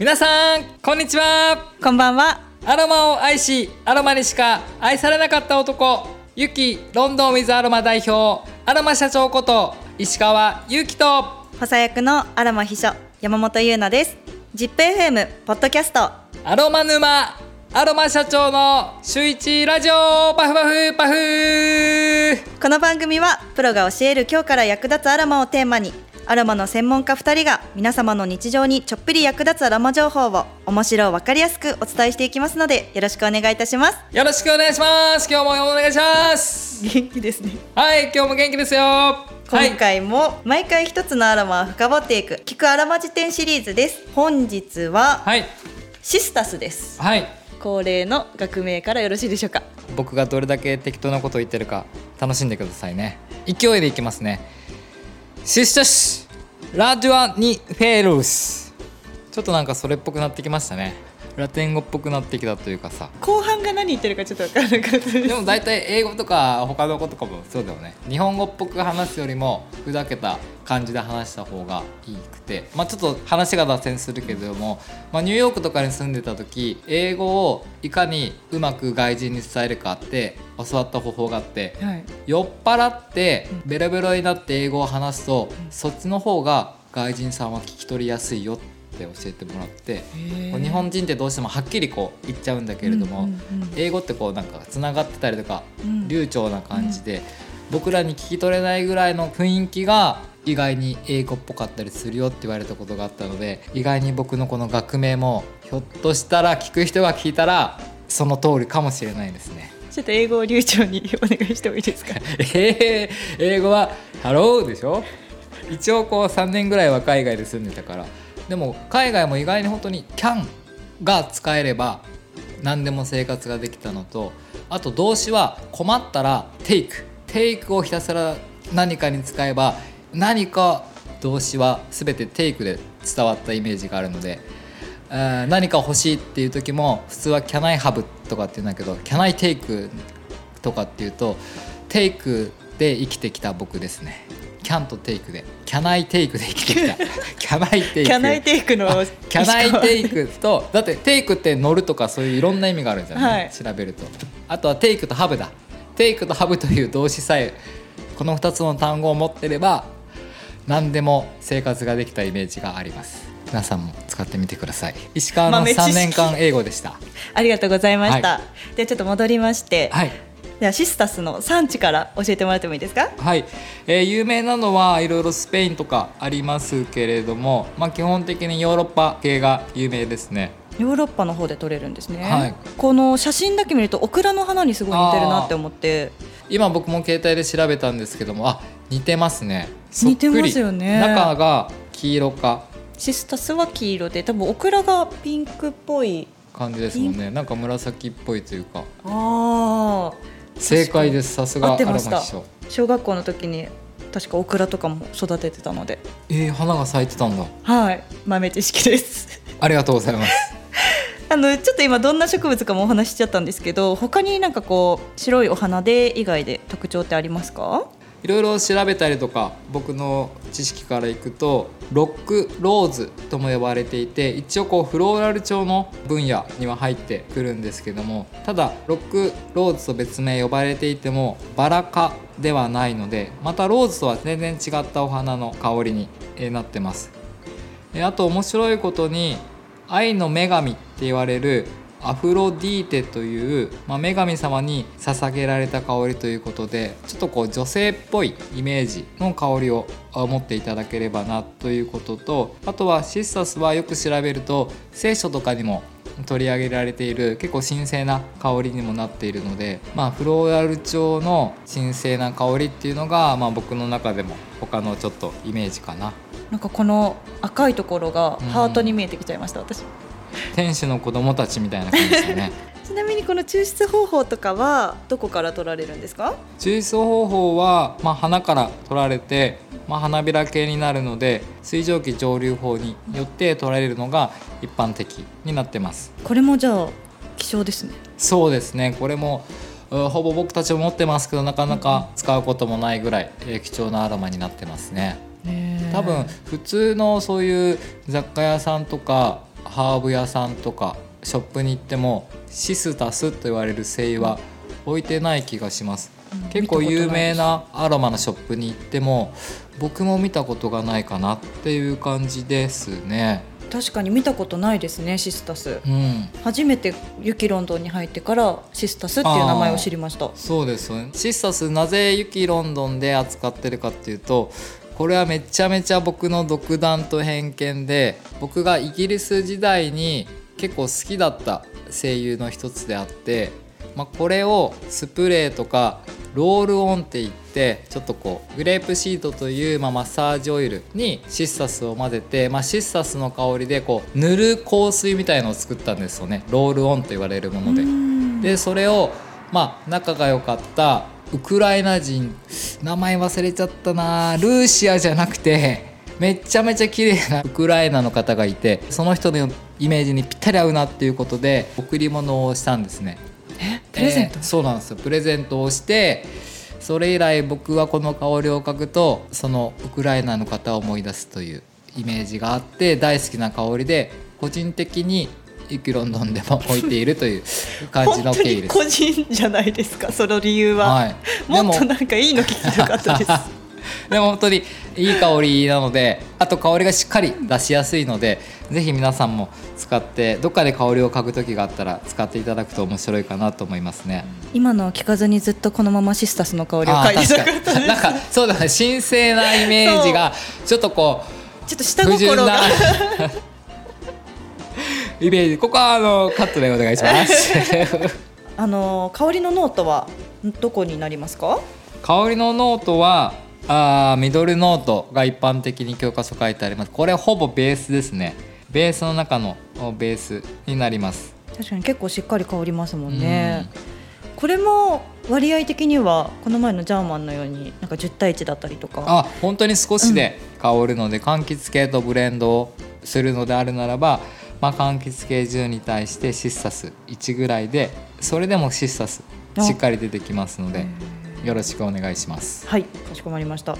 皆さんこんにちは。こんばんは。アロマを愛しアロマにしか愛されなかった男ゆきロンドンウィズアロマ代表アロマ社長こと石川祐希と補佐役のアロマ秘書山本優奈です。ZIPFM ポッドキャスト。アロマ沼アロマ社長の週一ラジオパフパフパフ。この番組はプロが教える今日から役立つアロマをテーマにアロマの専門家2人が皆様の日常にちょっぴり役立つアロマ情報を面白わかりやすくお伝えしていきますのでよろしくお願いいたします。よろしくお願いします。今日もお願いします。元気ですね。はい今日も元気ですよ。はい今回も毎回一つのアロマを深掘っていく聞くアロマ辞典シリーズです。本日ははい。シスタスです。はい。恒例の学名からよろしいでしょうか？僕がどれだけ適当なことを言ってるか楽しんでくださいね。勢いでいきますね。シスタスラデュアニフェルス。ちょっとなんかそれっぽくなってきましたね。ラテン語っぽくなってきたというかさ。後半が何言ってるかちょっと分からなかったです。でも大体英語とか他の子とかもそうだよね。日本語っぽく話すよりも砕けた感じで話した方がいいくて。まあちょっと話が脱線するけれども、まあ、ニューヨークとかに住んでた時英語をいかにうまく外人に伝えるかって教わった方法があってはい。酔っ払ってベロベロになって英語を話すとそっちの方が外人さんは聞き取りやすいよって教えてもらって日本人ってどうしてもはっきりこう言っちゃうんだけれども、英語ってこうなんかつながってたりとか、うん。流暢な感じで、僕らに聞き取れないぐらいの雰囲気が意外に英語っぽかったりするよって言われたことがあったので意外に僕のこの学名もひょっとしたら聞く人が聞いたらその通りかもしれないですね。ちょっと英語を流暢にお願いしてもいいですか？えー、英語は「ハロー」でしょ？一応こう3年ぐらいは海外で住んでたからでも海外も意外に本当に「can」が使えれば何でも生活ができたのとあと動詞は困ったら「take」「take」をひたすら何かに使えば何か動詞は全て「take」で伝わったイメージがあるので何か欲しいっていう時も普通は「can I have」とかって言うんだけど「can I take」とかっていうと「take」で生きてきた僕ですね「can」と「take」で「can I take」で生きてきた「can I take」キャナイテイクのあ Can I take とだって take って乗るとかそういういろんな意味があるじゃない、はい。調べると。あとは take と have だ。take と have という動詞さえこの2つの単語を持ってれば何でも生活ができたイメージがあります。皆さんも使ってみてください。石川の3豆知識。年間英語でした。ありがとうございました、はではちょっと戻りまして、はいではシスタスの産地から教えてもらってもいいですか？はい、えー有名なのはいろいろスペインとかありますけれども、まあ、基本的にヨーロッパ系が有名ですね。ヨーロッパの方で取れるんですね、はい。この写真だけ見るとオクラの花にすごい似てるなって思って。今僕も携帯で調べたんですけどもあ似てますね。似てますよね。中が黄色か。シスタスは黄色で多分オクラがピンクっぽい。感じですもんね。なんか紫っぽいというか。ああ正解です。さすが合アロマってました。師匠小学校の時に確かオクラとかも育ててたので。えー、花が咲いてたんだ。はい。豆知識です。ありがとうございます。あのちょっと今どんな植物かもお話ししちゃったんですけど他になんかこう白いお花で以外で特徴ってありますか？いろいろ調べたりとか僕の知識からいくとロックローズとも呼ばれていて一応こうフローラル調の分野には入ってくるんですけどもただロックローズと別名呼ばれていてもバラ科ではないのでまたローズとは全然違ったお花の香りになってます。あと面白いことに愛の女神って言われるアフロディーテという、まあ、女神様に捧げられた香りということでちょっとこう女性っぽいイメージの香りを持っていただければなということとあとはシスタスはよく調べると聖書とかにも取り上げられている結構神聖な香りにもなっているので、まあ、フローラル調の神聖な香りっていうのが、まあ、僕の中でも他のちょっとイメージかな。なんかこの赤いところがハートに見えてきちゃいました、私天使の子供たちみたいな感じですね。ちなみにこの抽出方法とかはどこから取られるんですか？抽出方法は、まあ、花から取られて、まあ、花びら系になるので水蒸気蒸留法によって取られるのが一般的になってます。これもじゃあ希少ですね。そうですね。これもうほぼ僕たちも持ってますけどなかなか使うこともないぐらい、えー貴重なアロマになってますね。多分普通のそういう雑貨屋さんとかハーブ屋さんとかショップに行ってもシスタスと言われる精油は置いてない気がします、結構有名なアロマのショップに行っても僕も見たことがないかなっていう感じですね。確かに見たことないですねシスタス。うん。初めてユキロンドンに入ってからシスタスっていう名前を知りました。そうです。よねシスタスなぜユキロンドンで扱ってるかっていうとこれはめちゃめちゃ僕の独断と偏見で僕がイギリス時代に結構好きだった声優の一つであって、まあ、これをスプレーとかロールオンって言ってちょっとこうグレープシートという、まあ、マッサージオイルにシスタスを混ぜて、まあ、シスタスの香りでこう塗る香水みたいのを作ったんですよねロールオンと言われるもので。でそれをまあ仲が良かったウクライナ人名前忘れちゃったな。ルーシアじゃなくてめちゃめちゃ綺麗な ウクライナの方がいてその人のイメージにぴったり合うなっていうことで贈り物をしたんですね。え？プレゼント、えーそうなんですよ。プレゼントをしてそれ以来僕はこの香りを嗅ぐとそのウクライナの方を思い出すというイメージがあって大好きな香りで個人的にユキロンドンでも置いているという感じの経緯です。個人じゃないですかその理由は、はい、でももっとなんかいいの聞きたかったです。でも本当にいい香りなのであと香りがしっかり出しやすいのでぜひ皆さんも使ってどっかで香りを嗅ぐ時があったら使っていただくと面白いかなと思いますね。今のを聞かずにずっとこのままシスタスの香りを嗅いでたかったですなんかそうだね。神聖なイメージがちょっとこうちょっと下心がイメージ。ここはあのカットでお願いします。あの香りのノートはどこになりますか？香りのノートはあーミドルノートが一般的に教科書書いてあります。これほぼベースですね。ベースの中のおベースになります。確かに結構しっかり香りますもんね、これも割合的にはこの前のジャーマンのようになんか10対1だったりとか。あ本当に少しで香るので、柑橘系とブレンドをするのであるならば、まあ、柑橘系10に対してシスタス。1ぐらいでそれでもシスタスしっかり出てきますのでよろしくお願いします。はいかしこまりました。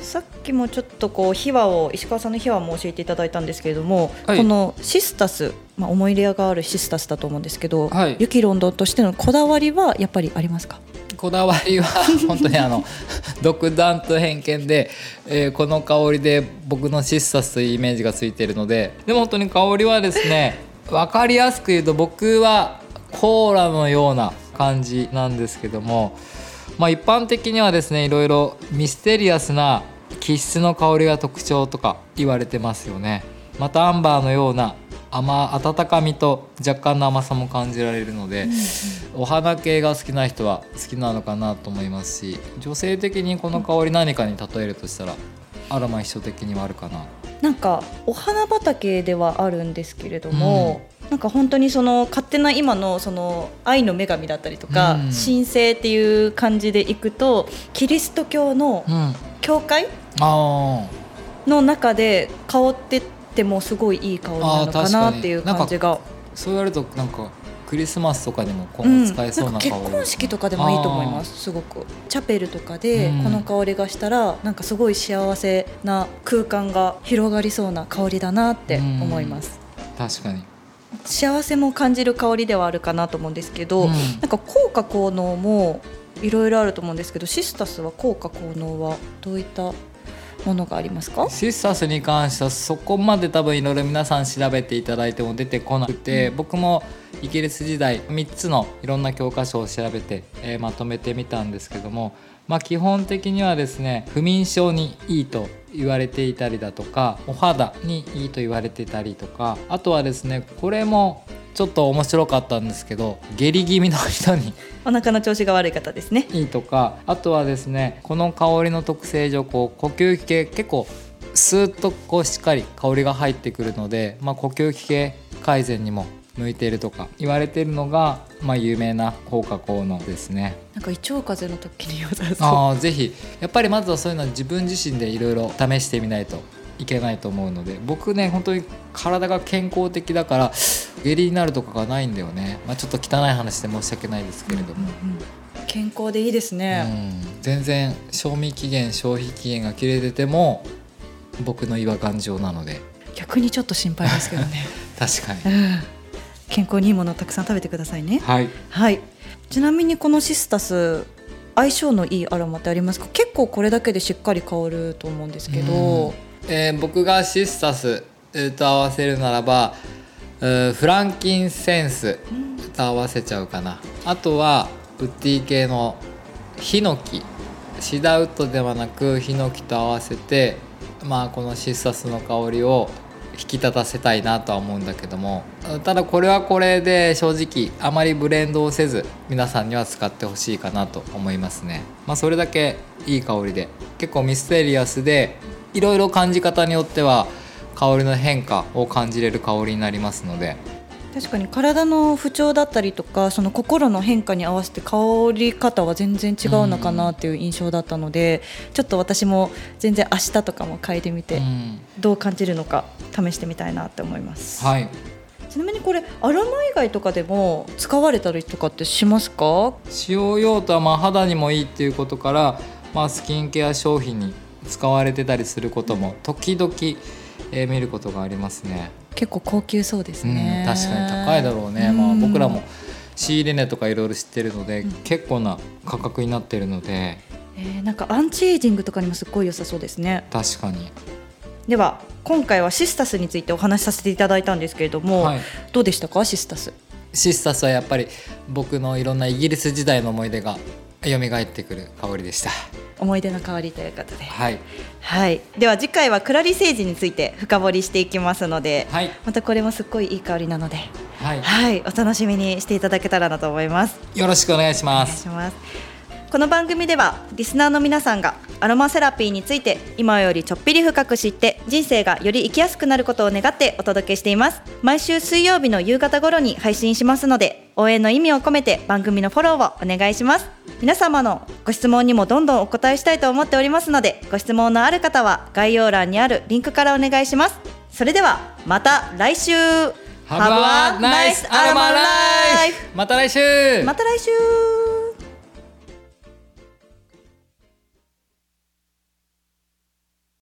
さっきもちょっとこう秘話を石川さんの秘話も教えていただいたんですけれども、はい。このシスタス、まあ、思い入れがあるシスタスだと思うんですけど、はい。ユキロンドンとしてのこだわりはやっぱりありますか？こだわりは 本当にあの独断と偏見で、えーこの香りで僕のシスタスというイメージがついているのででも本当に香りはですね分かりやすく言うと僕はコーラのような感じなんですけども、まあ、一般的にはですねいろいろミステリアスな気質の香りが特徴とか言われてますよね。またアンバーのような甘温かみと若干の甘さも感じられるので、お花系が好きな人は好きなのかなと思いますし女性的にこの香り何かに例えるとしたらアロマ一緒的にはあるかな。なんかお花畑ではあるんですけれども、なんか本当にその勝手な今のその愛の女神だったりとか、うん。神聖っていう感じでいくとキリスト教の教会あの中で香ってってもすごいいい香りなのかなっていう感じが、そう言われるとなんかクリスマスとかでもうん、今後使えそうな香り、なん。か結婚式とかでもいいと思いますすごくチャペルとかでうんこの香りがしたら、なんかすごい幸せな空間が広がりそうな香りだなって思います、確かに。幸せも感じる香りではあるかなと思うんですけど、うん。なんか効果効能もいろいろあると思うんですけどシスタスは効果効能はどういったものがありますか？シスタスに関してはそこまで多分いろいろ皆さん調べていただいても出てこなくて、僕もイギリス時代3つのいろんな教科書を調べて、えーまとめてみたんですけども、まあ、基本的にはですね不眠症にいいと言われていたりだとかお肌にいいと言われてたりとかあとはですねこれもちょっと面白かったんですけど下痢気味の人に お腹の調子が悪い方ですね。いいとかあとはですねこの香りの特性上こう呼吸器系結構スーッとこうしっかり香りが入ってくるので、まあ、呼吸器系改善にも向いているとか言われているのが、まあ、有名な効果効能ですね。なんか胃腸風邪の時に良さそう。あーぜひ。やっぱりまずはそういうのは自分自身でいろいろ試してみないといけないと思うので僕ね本当に体が健康的だから下痢になるとかがないんだよね、まあ、ちょっと汚い話で申し訳ないですけれども。うんうん健康でいいですね、うん、全然賞味期限消費期限が切れてても僕の胃は頑丈なので。逆にちょっと心配ですけどね。確かに。うん。健康にいいものをたくさん食べてくださいね。はい。はい。ちなみにこのシスタス相性のいいアロマってありますか？結構これだけでしっかり香ると思うんですけど、えー僕がシスタスえーと合わせるならばうーフランキンセンスと合わせちゃうかな。あとはウッディ系のヒノキ。シダウッドではなくヒノキと合わせてまあこのシスタスの香りを引き立たせたいなとは思うんだけども。ただこれはこれで正直あまりブレンドをせず皆さんには使ってほしいかなと思いますね。まあそれだけいい香りで。結構ミステリアスでいろいろ感じ方によっては香りの変化を感じれる香りになりますので。確かに体の不調だったりとかその心の変化に合わせて香り方は全然違うのかなっていう印象だったので、ちょっと私も全然明日とかも嗅いでみて、うん。どう感じるのか試してみたいなって思います、はい。ちなみにこれアロマ以外とかでも使われたりとかってしますか？使用用途はまあ肌にもいいっていうことから、まあ、スキンケア商品に使われてたりすることも時々、えー見ることがありますね。結構高級そうですうん、ね、確かに高いだろうね、まあ、僕らも仕入れ値とかいろいろ知ってるので、うん。結構な価格になってるので。えーなんかアンチエイジングとかにもすっごい良さそうですね。確かに、では今回はシスタスについてお話しさせていただいたんですけれども、はい、どうでしたか？シスタス。シスタスはやっぱり僕のいろんなイギリス時代の思い出が蘇ってくる香りでした。思い出の香りということで。はい、はい。では次回はクラリセージについて深掘りしていきますので、はい、またこれもすっごいいい香りなのではい、はい。お楽しみにしていただけたらなと思います。よろしくお願いしおます。願いしますこの番組ではリスナーの皆さんがアロマセラピーについて今よりちょっぴり深く知って人生がより生きやすくなることを願ってお届けしています。毎週水曜日の夕方頃に配信しますので応援の意味を込めて番組のフォローをお願いします。皆様のご質問にもどんどんお答えしたいと思っておりますのでご質問のある方は概要欄にあるリンクからお願いします。それではまた来週。Have a nice Aroma Life! また来週!また来週